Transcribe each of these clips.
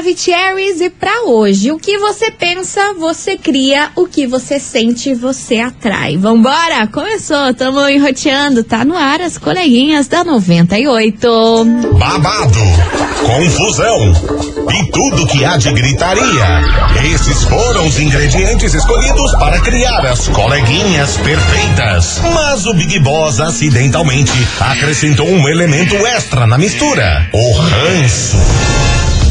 Maravicheries e pra hoje, o que você pensa, você cria, o que você sente, você atrai. Vambora? Começou, tamo enroteando, tá no ar as coleguinhas da 98. Babado, confusão e tudo que há de gritaria. Esses foram os ingredientes escolhidos para criar as coleguinhas perfeitas. Mas o Big Boss acidentalmente acrescentou um elemento extra na mistura: o ranço.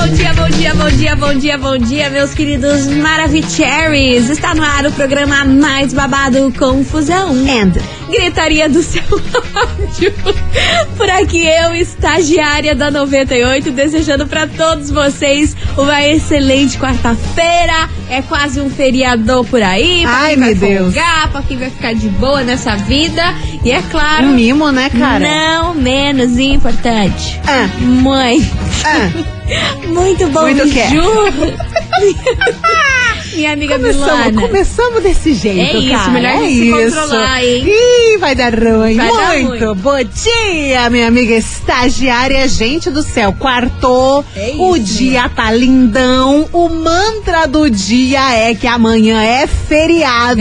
Bom dia, bom dia, bom dia, bom dia, bom dia, meus queridos Maravicheries. Está no ar o programa mais babado Confusão. And gritaria do seu áudio. Por aqui eu, estagiária da 98, desejando para todos vocês uma excelente quarta-feira. É quase um feriador por aí. Pra Ai, quem vai meu Deus. folgar, pra quem vai ficar de boa nessa vida. E é claro. Um mimo, né, cara? Não menos importante. Ah. Mãe. Ah, Muito bom, Muito? Ju. Minha amiga começamos, Milana. começamos desse jeito, É isso, cara. melhor é se isso. controlar, hein? Ih, vai dar ruim. Vai dar Muito ruim. bom dia, minha amiga estagiária. Gente do céu, quartou. É o dia tá lindão. O mantra do dia é que amanhã é feriado.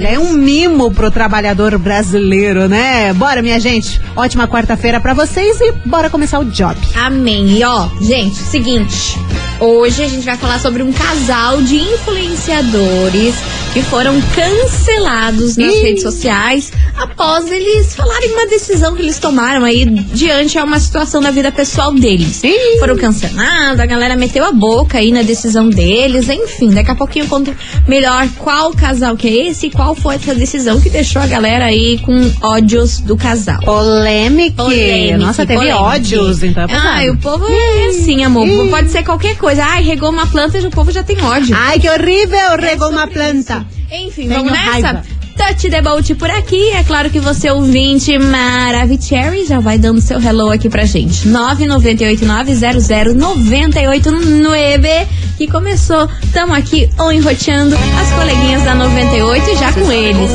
É um mimo pro trabalhador brasileiro, né? Bora, minha gente. Ótima quarta-feira pra vocês e bora começar o job. Amém. E ó, gente, seguinte. Hoje a gente vai falar sobre um casal de influenciadores que foram cancelados nas Ih. redes sociais após eles falarem uma decisão que eles tomaram aí diante a uma situação da vida pessoal deles. Ih. Foram cancelados, a galera meteu a boca aí na decisão deles, enfim, daqui a pouquinho eu conto melhor qual casal que é esse e qual foi essa decisão que deixou a galera aí com ódios do casal. Polêmica. Nossa, teve polêmica. ódios, então é. Ai, o povo é assim, amor. Ih. Pode ser qualquer coisa. Ai, regou uma planta e o povo já tem ódio. Ai, que horrível! É Regou uma sobre planta. isso. Enfim, Tenho vamos nessa? raiva. Touch the boat por aqui. É claro que você, ouvinte Maravicherry, já vai dando seu hello aqui pra gente. 998900989, que começou. Tamo aqui on enroteando as coleguinhas da 98 e já com eles.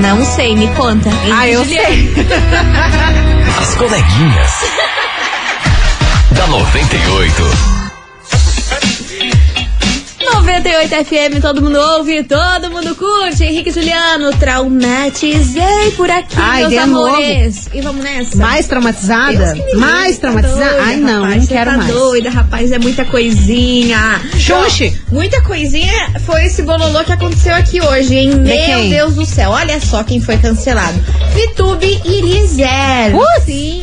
Não sei, me conta. hein, Ah, eu sei. As coleguinhas. Da 98. 98 FM, todo mundo ouve, todo mundo curte. Henrique Juliano, traumatizei por aqui, Ai, meus de amores. E vamos nessa? Mais traumatizada? Deus Mais tá traumatizada? doida, Ai, não, rapaz, não quero tá mais. doida, rapaz, é muita coisinha. Xuxi. Ó, Muita coisinha foi esse bololô que aconteceu aqui hoje, hein? Meu quem? Deus do céu, olha só quem foi cancelado. Vitube e Lizer. Putz. Sim,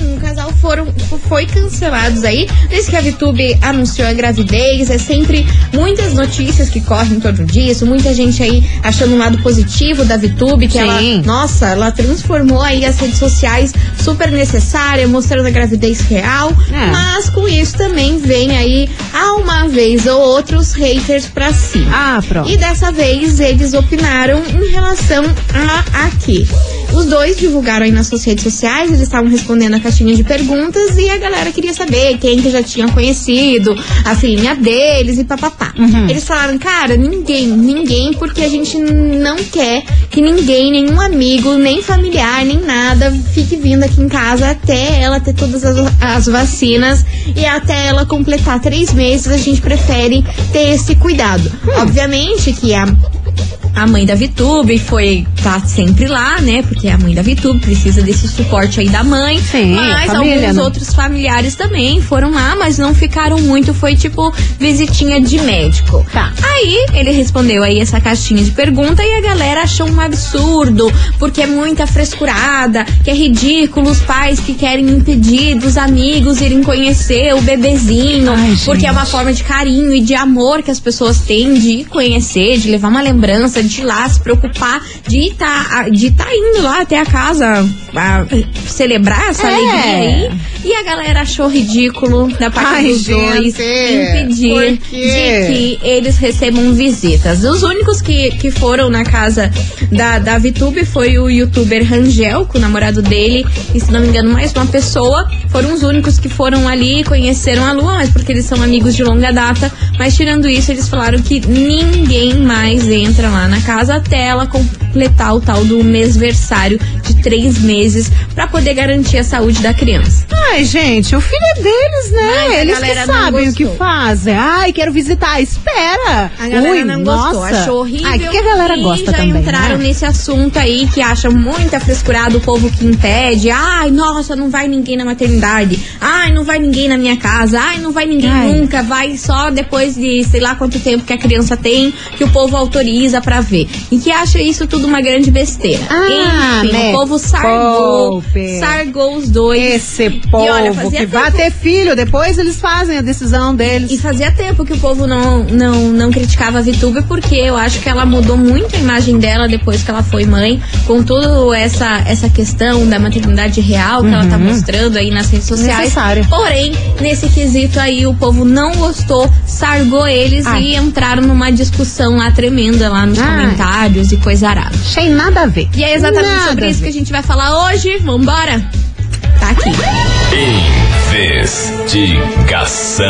foram, foi cancelados aí. Desde que a Vitube anunciou a gravidez, é sempre muitas notícias que correm em torno disso, muita gente aí achando um lado positivo da Vitube, que Sim. ela, nossa, ela transformou aí as redes sociais super necessária, mostrando a gravidez real. É. Mas com isso também vem aí, a uma vez ou outra, os haters pra cima. Ah, pronto. E dessa vez eles opinaram em relação a aqui. Os dois divulgaram aí nas suas redes sociais, eles estavam respondendo a caixinha de perguntas e a galera queria saber quem que já tinha conhecido, a filhinha deles e papapá. Uhum. Eles falaram, cara, ninguém, ninguém, porque a gente não quer que ninguém, nenhum amigo, nem familiar, nem nada, fique vindo aqui em casa até ela ter todas as, as vacinas e até ela completar três meses, a gente prefere ter esse cuidado. Obviamente que a a mãe da Vitube foi tá sempre lá, né? Porque a mãe da Vitube precisa desse suporte aí da mãe. Sim, mas família, alguns né? outros familiares também foram lá, mas não ficaram muito. Foi tipo visitinha de médico. Tá. Aí ele respondeu aí essa caixinha de pergunta e a galera achou um absurdo, porque é muita frescurada, que é ridículo os pais que querem impedir dos amigos irem conhecer o bebezinho, Ai, porque é uma forma de carinho e de amor que as pessoas têm de conhecer, de levar uma lembrança, de ir lá se preocupar, de estar de tá indo lá até a casa a celebrar essa É. alegria aí. E a galera achou ridículo da parte Ai, dos dois gente, impedir por de que eles recebam visitas. Os únicos que, que foram na casa da, da VTube foi o youtuber Rangel, com o namorado dele, e se não me engano, mais uma pessoa. Foram os únicos que foram ali e conheceram a Lua, mas porque eles são amigos de longa data. Mas tirando isso, eles falaram que ninguém mais entra lá na casa até ela completar o tal do mêsversário de três meses pra poder garantir a saúde da criança. Ai, gente, o filho é deles, né? Mas Eles que sabem o que fazem. Ai, quero visitar. Espera. A galera Ui, não nossa. gostou, achou horrível. Ai, que, a galera e gosta já também, entraram né? nesse assunto aí que acham muita frescurada o povo que impede. Ai, nossa, não vai ninguém na maternidade. Ai, não vai ninguém na minha casa. Ai, não vai ninguém Ai. nunca. Vai só depois de sei lá quanto tempo que a criança tem que o povo autoriza pra ver. E que acha isso tudo uma grande besteira. Ah, Enfim, me o povo sargou. poupe. Sargou os dois. Esse povo olha, fazia que vai tempo- ter filho, depois eles fazem a decisão deles. E fazia tempo que o povo não, não, não criticava a VTube, porque eu acho que ela mudou muito a imagem dela depois que ela foi mãe, com toda essa, essa questão da maternidade real que ela tá mostrando aí nas redes sociais. Necessário. Porém, nesse quesito aí, o povo não gostou, sargou eles Ai. e entraram numa discussão lá tremenda lá nos Ai. comentários e coisa arada. Achei nada a ver. E é exatamente Nada sobre isso que a gente vai falar hoje. Vambora? Tá aqui. Investigação.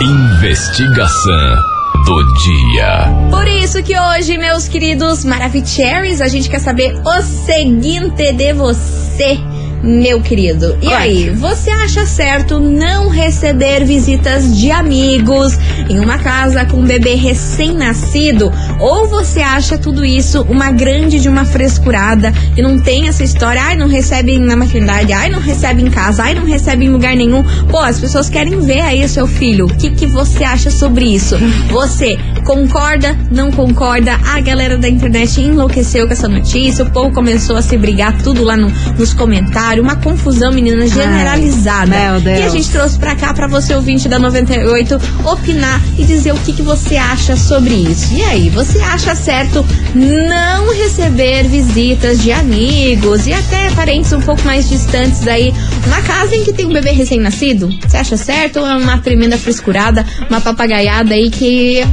Investigação do dia. Por isso que hoje, meus queridos Maravicheries, a gente quer saber o seguinte de você, meu querido. E aí, você acha certo não receber visitas de amigos em uma casa com um bebê recém-nascido? Ou você acha tudo isso uma grande de uma frescurada e não tem essa história, ai, não recebe na maternidade, ai, não recebe em casa, ai, não recebe em lugar nenhum. Pô, as pessoas querem ver aí o seu filho. O que, que você acha sobre isso? Você concorda, não concorda? A galera da internet enlouqueceu com essa notícia, o povo começou a se brigar tudo lá no- nos comentários, uma confusão, menina, generalizada. meu Deus. E a gente trouxe pra cá pra você, ouvinte da 98, opinar e dizer o que, que você acha sobre isso. E aí, você acha certo não receber visitas de amigos e até parentes um pouco mais distantes aí na casa em que tem um bebê recém-nascido? Você acha certo ou é uma tremenda frescurada, uma papagaiada aí que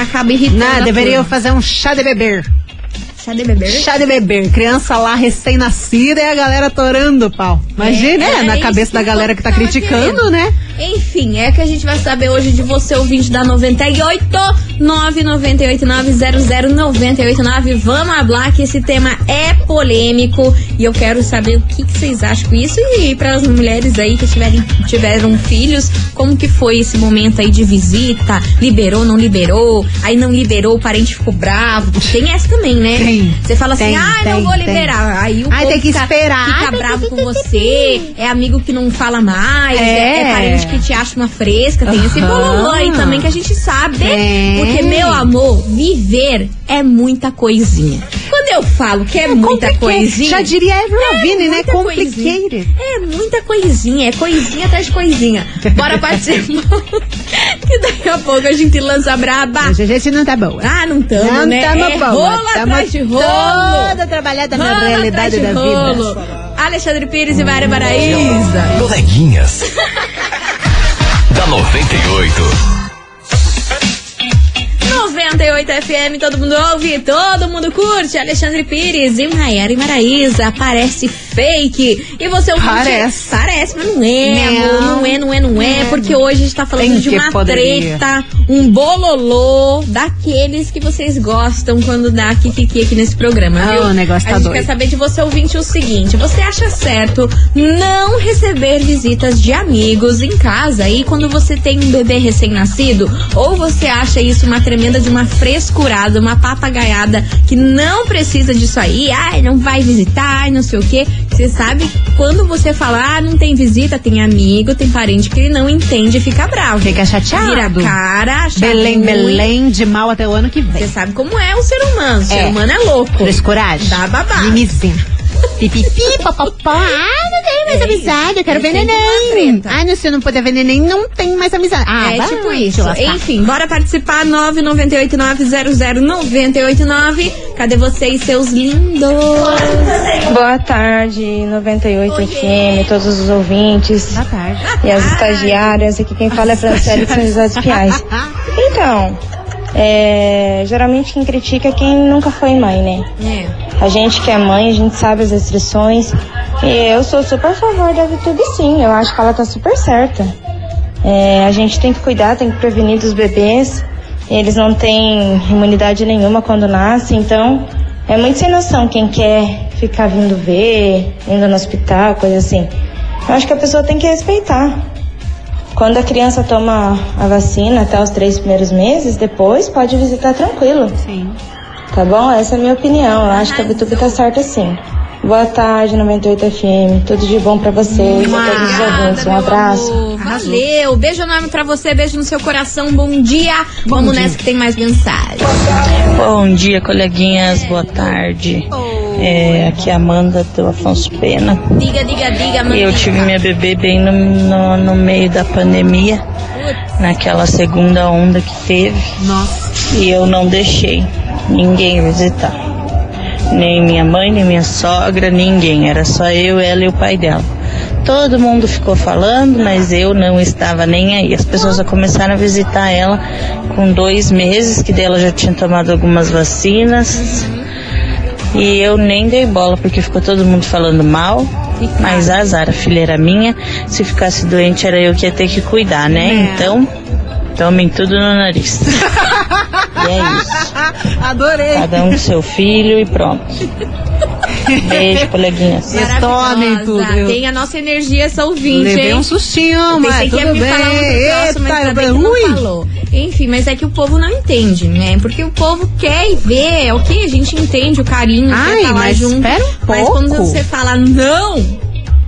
acaba irritando? Não, deveria fazer um chá de beber. Chá de bebê? Chá de beber. Criança lá recém-nascida e a galera torando o pau. Imagina, É, né? é Na cabeça da galera que tá tava criticando, querendo. né? Enfim, é que a gente vai saber hoje de você, ouvinte da 98 998900989. Vamos hablar que esse tema é polêmico e eu quero saber o que, que vocês acham com isso e para as mulheres aí que tiverem, tiveram filhos, como que foi esse momento aí de visita? Liberou, não liberou? Aí não liberou, o parente ficou bravo. Tem essa também, né? Tem. Você fala assim, Tem, ah, tem, não vou tem. liberar. Aí o Ai, tem que fica, esperar. fica bravo com você, é amigo que não fala mais, é, É. é parente que te acha uma fresca, tem esse Aham. bololô aí também que a gente sabe. Tem. Porque, meu amor, viver é muita coisinha. Quando eu falo que é, muita coisinha. Já diria Avril Lavigne, né? Complicated. É muita coisinha, é coisinha atrás de coisinha. Bora participar. que daqui a pouco a gente lança braba. Hoje a gente não tá boa. Ah, não tamo, não né? tamo é boa. rolo Tamo atrás de rolo. Toda trabalhada na Rolo realidade da rolo. vida. Alexandre Pires e Mária Paraíza. Coleguinhas. da 98. 98 FM, todo mundo ouve, todo mundo curte. Alexandre Pires e Maiara e Maraíza. Parece fake. E você ouvinte, Parece. Parece, mas não é, Não. amor. Não é, não é, não é. Porque hoje a gente tá falando Tem de uma poderia. treta, um bololô daqueles que vocês gostam quando dá kikiki aqui nesse programa, Ah, viu? o negócio tá a gente doido. quer saber de você ouvinte o seguinte: você acha certo não receber visitas de amigos em casa aí quando você tem um bebê recém-nascido? Ou você acha isso uma tremenda de uma frescurada, uma papagaiada que não precisa disso aí? Ai, não vai visitar, ai, não sei o quê. Você sabe quando você fala, ah, não tem visita, tem amigo, tem parente que ele não entende e fica bravo. Fica chateado. Vira cara, Belém, ruim. Belém, de mal até o ano que vem. Você sabe como é o ser humano. O ser É. humano é louco. Frescuragem. Dá babado. Mimizinho. Pipipi, papapá. Ah, não tem mais É amizade, eu quero É ver neném. Ah, não, se eu não puder ver neném, não tem mais amizade. Ah, é vai tipo isso. Enfim, bora participar. 998900989. Cadê vocês, seus lindos? Boa tarde, 98 FM, todos os ouvintes Boa tarde. e as estagiárias. Aqui quem fala é Franciele de São José dos Pinhais. Então, é, geralmente quem critica é quem nunca foi mãe, né? É. A gente que é mãe, a gente sabe as restrições. E eu sou super a favor da VTube sim, eu acho que ela tá super certa. É, a gente tem que cuidar, tem que prevenir dos bebês. Eles não têm imunidade nenhuma quando nascem, então é muito sem noção quem quer ficar vindo ver, indo no hospital, coisa assim. Eu acho que a pessoa tem que respeitar. Quando a criança toma a vacina até os três primeiros meses, depois pode visitar tranquilo. Sim. Tá bom? Essa é a minha opinião. Eu acho que a Bituba tá certa sim. Boa tarde, 98 FM. Tudo de bom pra vocês, a todos os ouvintes. Um abraço. amor. Valeu. Beijo enorme pra você, beijo no seu coração. Bom dia. Vamos nessa que tem mais mensagem. Bom dia, coleguinhas. Boa tarde. É, aqui é a Amanda do Afonso Pena. Diga, diga, diga, E eu tive minha bebê bem no, no, no meio da pandemia, naquela segunda onda que teve. Nossa. E eu não deixei ninguém visitar. Nem minha mãe, nem minha sogra, ninguém. Era só eu, ela e o pai dela. Todo mundo ficou falando, mas eu não estava nem aí. As pessoas só começaram a visitar ela com dois meses, que dela já tinha tomado algumas vacinas. E eu nem dei bola, porque ficou todo mundo falando mal. Mas azar, a filha era minha. Se ficasse doente, era eu que ia ter que cuidar, né? É. Então, tomem tudo no nariz. e é isso. Adorei. Cada um com seu filho e pronto. Beijo, coleguinhas. Vocês tomem tudo. Eu Tem a nossa energia, essa ouvinte, levei hein? um sustinho, mas pensei que ia tudo me bem. falar um negócio, mas ainda eu não falou. Enfim, mas é que o povo não entende, né? Porque o povo quer ver, é o que a gente entende, o carinho, Ai, quer mas junto. espera um Mas quando pouco. você fala não,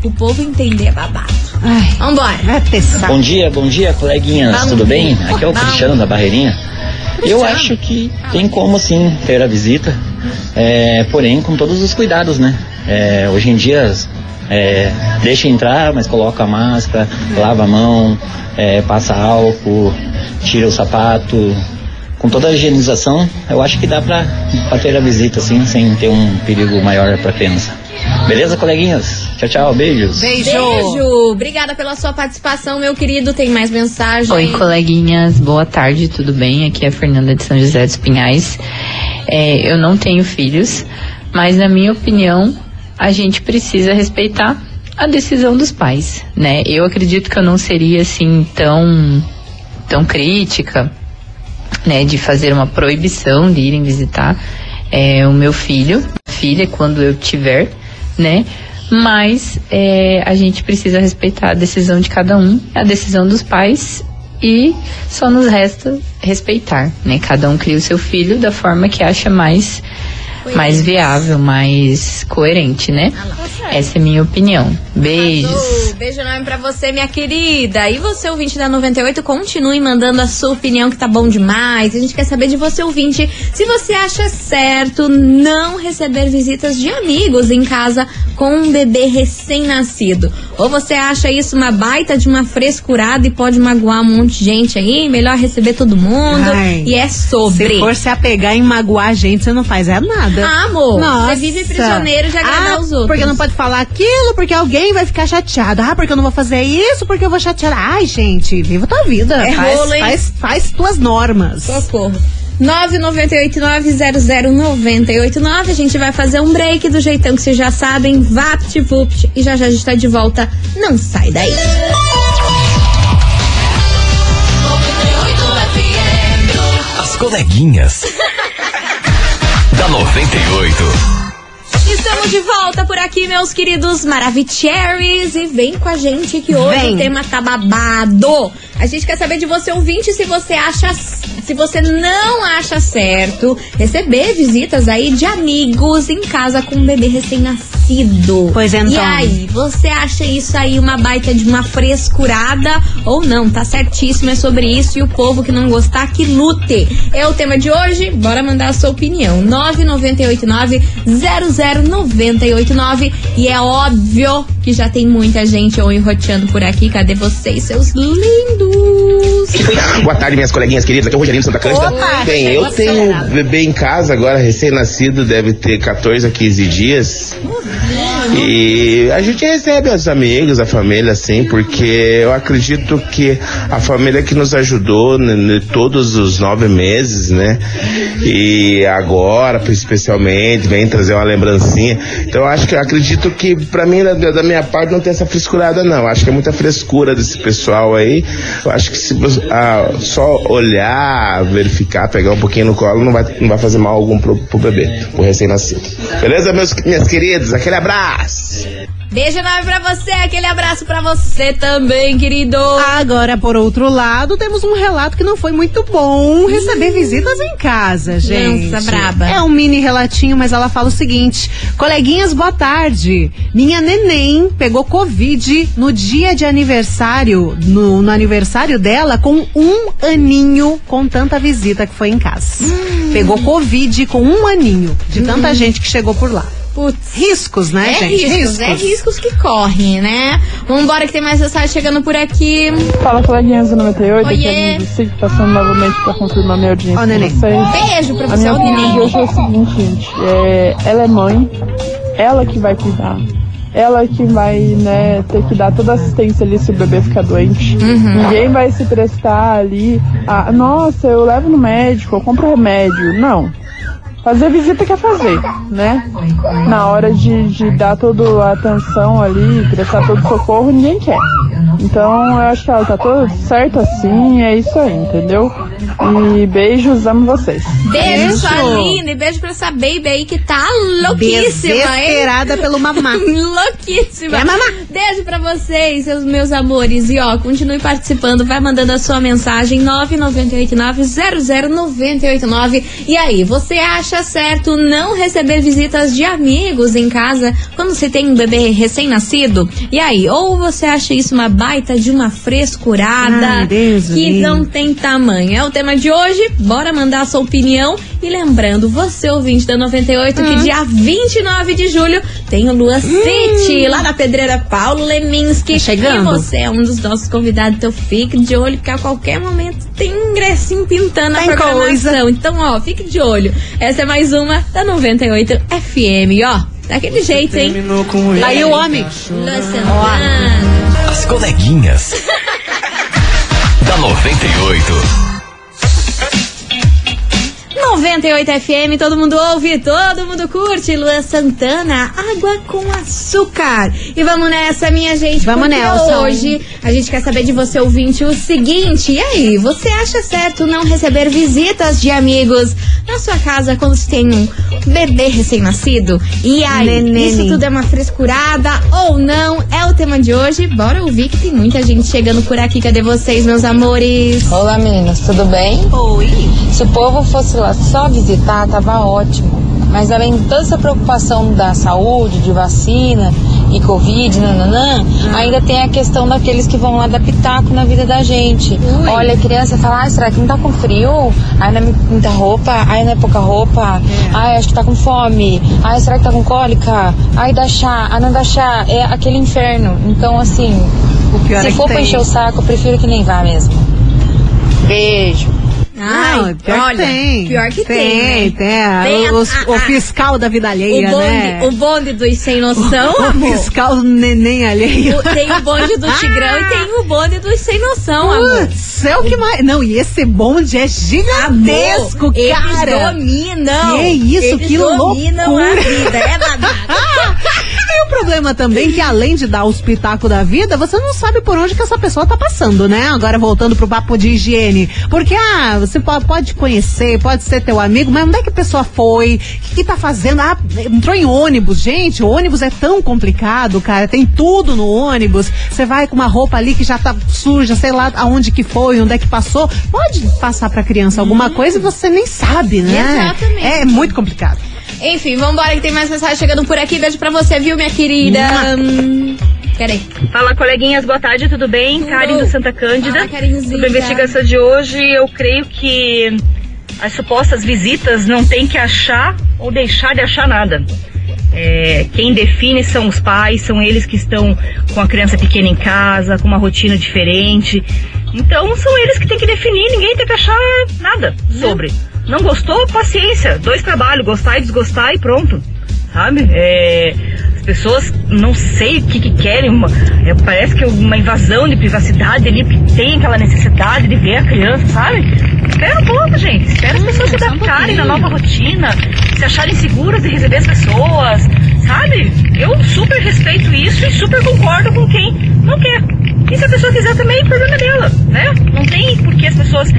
o povo entender é babado. Ai, Vambora. vai saco. Bom dia, bom dia, coleguinhas, Bom tudo bem? Aqui é o. Cristiano da Barreirinha. Eu acho que tem como sim ter a visita, é, porém com todos os cuidados, né? É, hoje em dia, é, deixa entrar, mas coloca a máscara, lava a mão, é, passa álcool, tira o sapato. Com toda a higienização, eu acho que dá pra, pra ter a visita, assim, sem ter um perigo maior pra criança. Beleza, coleguinhas? Tchau, tchau, beijos. Beijo. Beijo. Obrigada pela sua participação, meu querido. Tem mais mensagem? Oi, coleguinhas, boa tarde, tudo bem? Aqui é a Fernanda de São José dos Pinhais. É, eu não tenho filhos, mas na minha opinião, a gente precisa respeitar a decisão dos pais, né? Eu acredito que eu não seria assim tão, tão crítica, né, de fazer uma proibição de irem visitar é, o meu filho, filha, quando eu tiver, né? Mas é, a gente precisa respeitar a decisão de cada um, a decisão dos pais e só nos resta respeitar, né? Cada um cria o seu filho da forma que acha mais mais viável, mais coerente, né? Essa é a minha opinião. Beijos. Arrasou. Beijo enorme pra você, minha querida. E você, ouvinte da 98, continue mandando a sua opinião, que tá bom demais. A gente quer saber de você, ouvinte, se você acha certo não receber visitas de amigos em casa com um bebê recém-nascido. Ou você acha isso uma baita de uma frescurada e pode magoar um monte de gente aí? Melhor receber todo mundo. Ai. e é sobre. Se for se apegar em magoar a gente, você não faz é nada. Ah, amor, Nossa. você vive prisioneiro de agradar ah, os outros. Porque não pode falar aquilo, porque alguém vai ficar chateado. Ah, porque eu não vou fazer isso, porque eu vou chatear. Ai, gente, viva tua vida. É faz, rolo, hein? faz, faz tuas normas. Socorro. 998900989. A gente vai fazer um break do jeitão que vocês já sabem. VaptVupt. E já já a gente tá de volta. Não sai daí. As coleguinhas. Da 98. Estamos de volta por aqui, meus queridos Maravicheries. E vem com a gente que hoje Vem. o tema tá babado. A gente quer saber de você, ouvinte, se você acha. Se você não acha certo receber visitas aí de amigos em casa com um bebê recém-nascido. Pois então. E aí, você acha isso aí uma baita de uma frescurada ou não? Tá certíssimo, é sobre isso. E o povo que não gostar, que lute. É o tema de hoje, bora mandar a sua opinião. 9989-00989. E é óbvio que já tem muita gente ou enroteando por aqui. Cadê vocês, seus lindos? Boa tarde, minhas coleguinhas queridas. Aqui é o Rogerinho Santa Cândida. Opa, Bem, eu tenho um bebê em casa agora, recém-nascido, deve ter 14 a 15 dias. E a gente recebe os amigos, a família, assim, porque eu acredito que a família que nos ajudou né, todos os nove meses, né? E agora, especialmente, vem trazer uma lembrancinha. Então eu acho que eu acredito que, pra mim, da, da minha parte, não tem essa frescurada, não. Acho que é muita frescura desse pessoal aí. Eu acho que se ah, só olhar, verificar, pegar um pouquinho no colo, não vai, não vai fazer mal algum pro, pro bebê, pro recém-nascido. Beleza, meus, minhas queridas? Aquele abraço! Beijo enorme pra você, aquele abraço pra você também, querido. Agora, por outro lado, temos um relato que não foi muito bom receber visitas em casa, gente. Lança braba. É um mini relatinho, mas ela fala o seguinte: Coleguinhas, boa tarde. Minha neném pegou Covid no dia de aniversário, no, no aniversário dela, com um aninho, com tanta visita que foi em casa. Hum. Pegou Covid com um aninho, de tanta gente que chegou por lá. Putz. Riscos, né, É gente? riscos, é riscos que correm, né? Vambora que tem mais mensagem chegando por aqui. Fala, coleguinhas do 98, aqui Oiê. é a Lucy, passando novamente para confirmar minha audiência Ó, com neném. vocês. Beijo pra A você, minha de neném. hoje é o seguinte, gente. É, ela é mãe, ela que vai cuidar. Ela que vai, né, ter que dar toda a assistência ali se o bebê ficar doente. Uhum. Ninguém vai se prestar ali a, nossa, eu levo no médico, eu compro remédio. Não. Fazer visita quer fazer, né? Na hora de, de dar toda a atenção ali, prestar todo o socorro, ninguém quer. Então eu acho que ela tá tudo certo assim, é isso aí, entendeu? E beijos, amo vocês. Beijo, sua linda. E beijo pra essa baby aí que tá louquíssima, hein? Desesperada pelo mamá. Louquíssima. Quer mamar? Beijo pra vocês, seus meus amores. E ó, continue participando, vai mandando a sua mensagem 998900989. E aí, você acha certo não receber visitas de amigos em casa quando você tem um bebê recém-nascido? E aí, ou você acha isso uma baita de uma frescurada Ai, Deus que não tem tamanho? O tema de hoje. Bora mandar a sua opinião. E lembrando, você ouvinte da 98, Hum. que dia 29 de julho tem o Lua City, lá na Pedreira Paulo Leminski. Tá chegando. E você é um dos nossos convidados, então fique de olho, que a qualquer momento tem um ingressinho pintando Tem na programação. coisa. Então, ó, fique de olho. Essa é mais uma da 98 FM, ó. Daquele jeito, hein? Aí o homem. Lua Santana. As coleguinhas. da 98. 98 FM, todo mundo ouve, todo mundo curte. Luan Santana, água com açúcar. E vamos nessa, minha gente. Vamos nessa. Hoje a gente quer saber de você, ouvinte, o seguinte. E aí, você acha certo não receber visitas de amigos na sua casa quando você tem um bebê recém-nascido? E aí, Nenene. isso tudo é uma frescurada ou não? É o tema de hoje. Bora ouvir que tem muita gente chegando por aqui. Cadê vocês, meus amores? Olá meninas, tudo bem? Oi. Se o povo fosse lá só visitar, tava ótimo. Mas além de toda essa preocupação da saúde, de vacina e Covid, nananã, ainda tem a questão daqueles que vão lá dar pitaco na vida da gente. Olha, a criança fala, ai, será que não tá com frio? Ai, não é muita roupa? Ai, não é pouca roupa? Ai, acho que tá com fome. Ai, será que tá com cólica? Ai, dá chá. Ah, não dá chá. É aquele inferno. Então, assim, O pior se é for pra encher o saco, eu prefiro que nem vá mesmo. Beijo. Não, Ai, pior olha, que tem. pior que tem, Tem, né? tem. Tem a- Os- a- o a- fiscal da vida O alheia, bonde, né? o bonde dos sem noção, O amor. fiscal do neném alheio. O- Tem o bonde do Tigrão e tem o bonde dos sem noção. Putz, é o que mais. Não, e esse bonde é gigantesco, Amor, cara. Eles dominam. Que isso, eles que dominam loucura. a vida. É babado. E o problema também é que além de dar os pitacos da vida, você não sabe por onde que essa pessoa tá passando, né? Agora voltando pro papo de higiene. Porque, ah, você po- pode conhecer, pode ser teu amigo, mas onde é que a pessoa foi? O que, que tá fazendo? Ah, entrou em ônibus. Gente, o ônibus é tão complicado, cara. Tem tudo no ônibus. Você vai com uma roupa ali que já tá suja, sei lá aonde que foi, onde é que passou. Pode passar pra criança alguma coisa e você nem sabe, né? Exatamente. É muito complicado. Enfim, vambora que tem mais mensagem chegando por aqui. Beijo pra você, viu, minha querida? Hum, Peraí. Fala, coleguinhas, boa tarde, tudo bem? Tudo. Karen do Santa Cândida. Fala, Karenzinha. Sobre a investigação de hoje, eu creio que as supostas visitas não tem que achar ou deixar de achar nada. É, quem define são os pais, são eles que estão com a criança pequena em casa, com uma rotina diferente. Então são eles que têm que definir, ninguém tem que achar nada sobre. Não gostou? Paciência. Dois trabalhos, gostar e desgostar e pronto. Sabe? É, pessoas não sei o que, que querem. uma- é, parece que é uma invasão de privacidade ali, porque tem aquela necessidade de ver a criança, sabe? Espera um pouco, gente. Espera as pessoas se adaptarem na nova rotina, se acharem seguras de receber as pessoas, sabe? Eu super respeito isso e super concordo com quem não quer. E se a pessoa quiser também, o problema é dela, né? Não tem por que as pessoas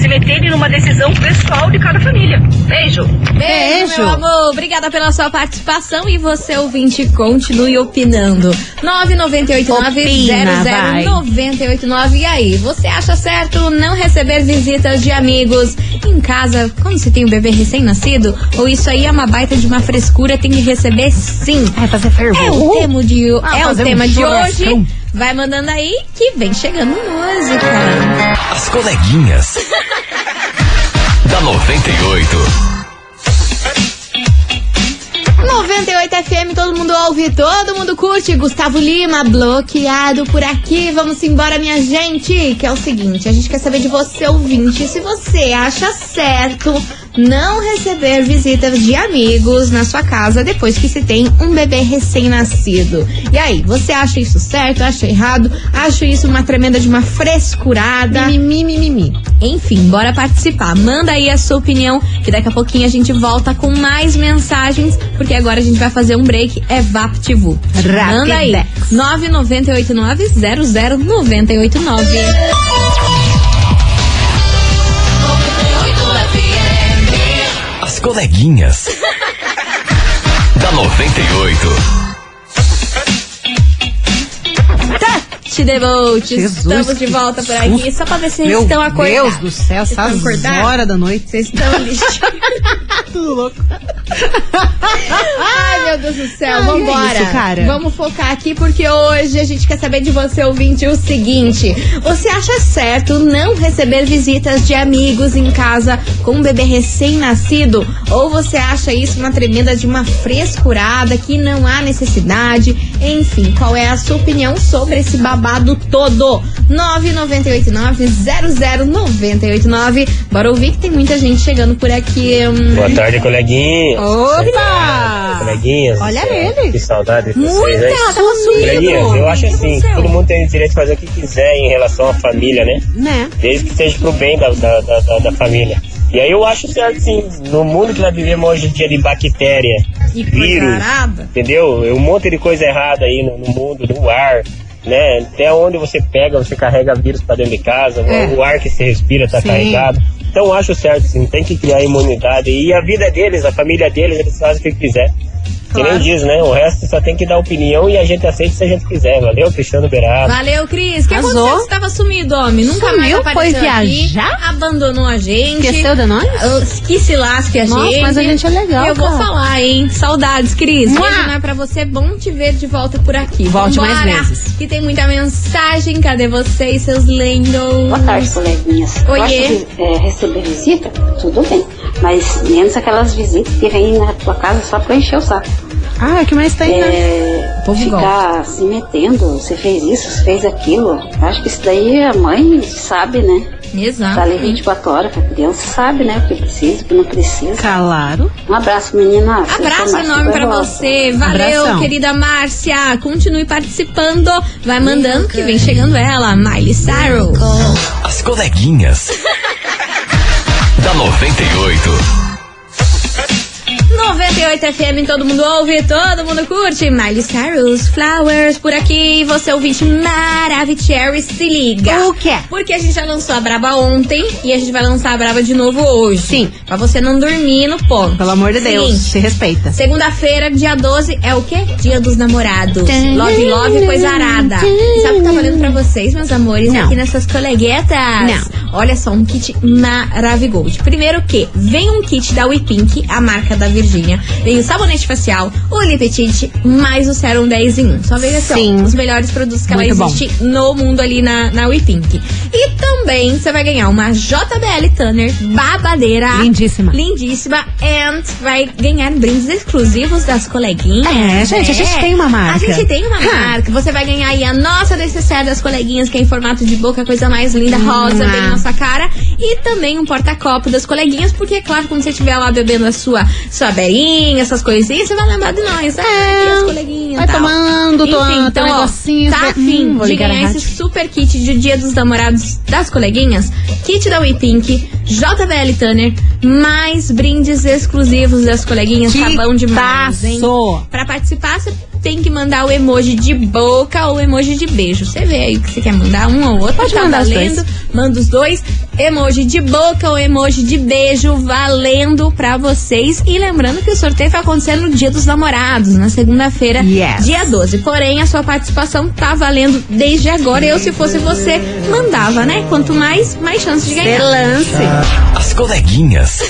se meterem numa decisão pessoal de cada família. Beijo! Beijo, meu amor. Obrigada pela sua participação e você, ouvinte, continue opinando. 998900989. E aí, você acha certo não receber visitas de amigos em casa quando se tem um bebê recém-nascido? Ou isso aí é uma baita de uma frescura, tem que receber sim? É fazer fervor. É o tema de, Ah, é o fazer um tema de hoje. Vai mandando aí que vem chegando música. As coleguinhas. da 98. 98 FM, todo mundo ouve, todo mundo curte. Gustavo Lima, bloqueado por aqui. Vamos embora, minha gente. Que é o seguinte: a gente quer saber de você, ouvinte, se você acha certo não receber visitas de amigos na sua casa depois que se tem um bebê recém-nascido. E aí, você acha isso certo? Acha errado? Acha isso uma tremenda de uma frescurada? Mimimi, mimimi. Enfim, bora participar. Manda aí a sua opinião, que daqui a pouquinho a gente volta com mais mensagens, porque agora a gente vai fazer um break. É VaptVu. Manda aí. 998900989. Coleguinhas. da 98. Te devote. Jesus, Estamos de volta por aqui, susto. só pra ver se Meu vocês estão acordados. Deus do céu, essas horas da noite. Vocês estão listados. Tudo louco. Ai, meu Deus do céu, Ai, vambora. é isso, cara. Vamos focar aqui porque hoje a gente quer saber de você, ouvinte, o seguinte: você acha certo não receber visitas de amigos em casa com um bebê recém-nascido? Ou você acha isso uma tremenda de uma frescurada que não há necessidade? Enfim, qual é a sua opinião sobre esse babado todo? 998900989. Bora ouvir que tem muita gente chegando por aqui. hum. Boa tarde, coleguinhas. Opa! Coleguinhas. Olha é, ele. Que saudade de vocês, Muita, tava sumido. Eu acho que assim, todo mundo tem o direito de fazer o que quiser em relação à família, né? Né? Desde que seja pro bem da, da, da, da- família. E aí eu acho certo, assim, no mundo que nós vivemos hoje em dia de bactéria, E vírus, entendeu? Um monte de coisa errada aí no, no mundo, no ar, né? Até onde você pega, você carrega vírus pra dentro de casa, É. o ar que você respira tá Sim. carregado. Então eu acho certo, sim, tem que criar imunidade. E a vida deles, a família deles, eles fazem o que quiser. Que nem Claro. diz, né? O resto só tem que dar opinião e a gente aceita se a gente quiser. Valeu, Cristiano Beirado. Valeu, Cris. O que Arrasou. aconteceu? Você tava sumido, homem. Nunca mais Sumiu, apareceu foi aqui, viajar? abandonou a gente. Esqueceu de nós? Ah, Que se lasque a Nossa, gente. mas a gente é legal, Eu vou cara. falar, hein? Saudades, Cris. Mua! Beijo não é pra você. Bom te ver de volta por aqui. Volte Vambora, mais vezes. Que tem muita mensagem. Cadê vocês, seus lendos? Boa tarde, coleguinhas. Oiê. Acho que é, receber visita, tudo bem. Mas menos aquelas visitas que vêm na tua casa só pra encher o saco. Ah, o que mais tem, né? É, povo ficar se metendo, você fez isso, você fez aquilo. Acho que isso daí a mãe sabe, né? Exato. Tá ali 24 horas, a criança sabe, né? O que precisa, o que não precisa. Claro. Um abraço, menina. Abraço enorme pra você. Valeu, Abração. querida Márcia. Continue participando. Vai mandando que vem chegando ela, Miley Cyrus. As coleguinhas. da 98. 98 FM, todo mundo ouve, todo mundo curte. Miley Cyrus, Flowers, por aqui. Você ouvinte Maravicherry, se liga. O quê? Porque a gente já lançou a Braba ontem e a gente vai lançar a Braba de novo hoje. Sim. Pra você não dormir no ponto. Pelo amor de Deus, Seguinte, se respeita. Segunda-feira, dia 12, é o quê? Dia dos namorados. Love, love, coisa arada. E sabe o que tá valendo pra vocês, meus amores? Não. Aqui nessas coleguetas? Não. Olha só, um kit Maravigold. Primeiro que vem um kit da WePink, a marca da Virgínia, Vem o sabonete facial, o lip tint, mais o sérum 10 em 1. Só veja assim, ó, Sim. os melhores produtos que ela Muito bom. existe no mundo ali na, na WePink. E também você vai ganhar uma JBL Tanner babadeira. Lindíssima. Lindíssima. And vai ganhar brindes exclusivos das coleguinhas. É, gente, a gente tem uma marca. A gente tem uma Hum. marca. Você vai ganhar aí a nossa necessaire das coleguinhas, que é em formato de boca, coisa mais linda, rosa, bem na nossa cara. E também um porta-copo das coleguinhas, porque é claro, quando você estiver lá bebendo a sua, sua berinha, essas coisinhas, você vai lembrar de nós. Ah, É. as coleguinhas. Vai tal. tomando, Enfim, então, ó, Tá afim hum, de ganhar esse super kit de Dia dos Namorados das coleguinhas? Kit da WePink, JBL Tanner, mais brindes exclusivos das coleguinhas. Que Tá bom demais, hein? Pra participar, você tem que mandar o emoji de boca ou o emoji de beijo. Você vê aí o que você quer mandar, um ou outro. Pode tá mandar os valendo. dois. Manda os dois. Emoji de boca ou emoji de beijo valendo pra vocês. E lembrando que o sorteio vai acontecer no dia dos namorados, na segunda-feira, Yes. dia 12. Porém, a sua participação tá valendo desde agora. Eu, se fosse você, mandava, né? Quanto mais, mais chance de ganhar. Lance. As coleguinhas.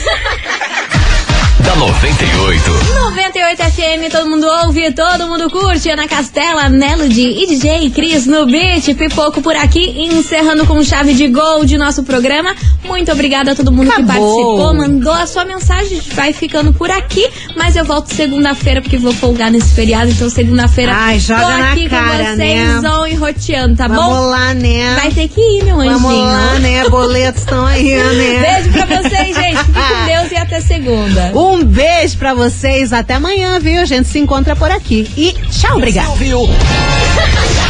Da 98. 98 FM, todo mundo ouve, todo mundo curte. Ana Castela, Melody e DJ Cris no beat. Pipoco por aqui, encerrando com chave de gol de nosso programa. Muito obrigada a todo mundo que Acabou. participou, mandou a sua mensagem. A gente vai ficando por aqui, mas eu volto segunda-feira porque vou folgar nesse feriado. Então, segunda-feira, Ai, joga tô na aqui cara, com vocês, né? E roteando, tá Vamos bom? lá, né? Vai ter que ir, meu anjinho. Vamos lá, né? Boletos estão aí, né? Beijo pra vocês, gente. Fique com Deus e até segunda. Um beijo pra vocês. Até amanhã, viu? A gente se encontra por aqui. E tchau, obrigada.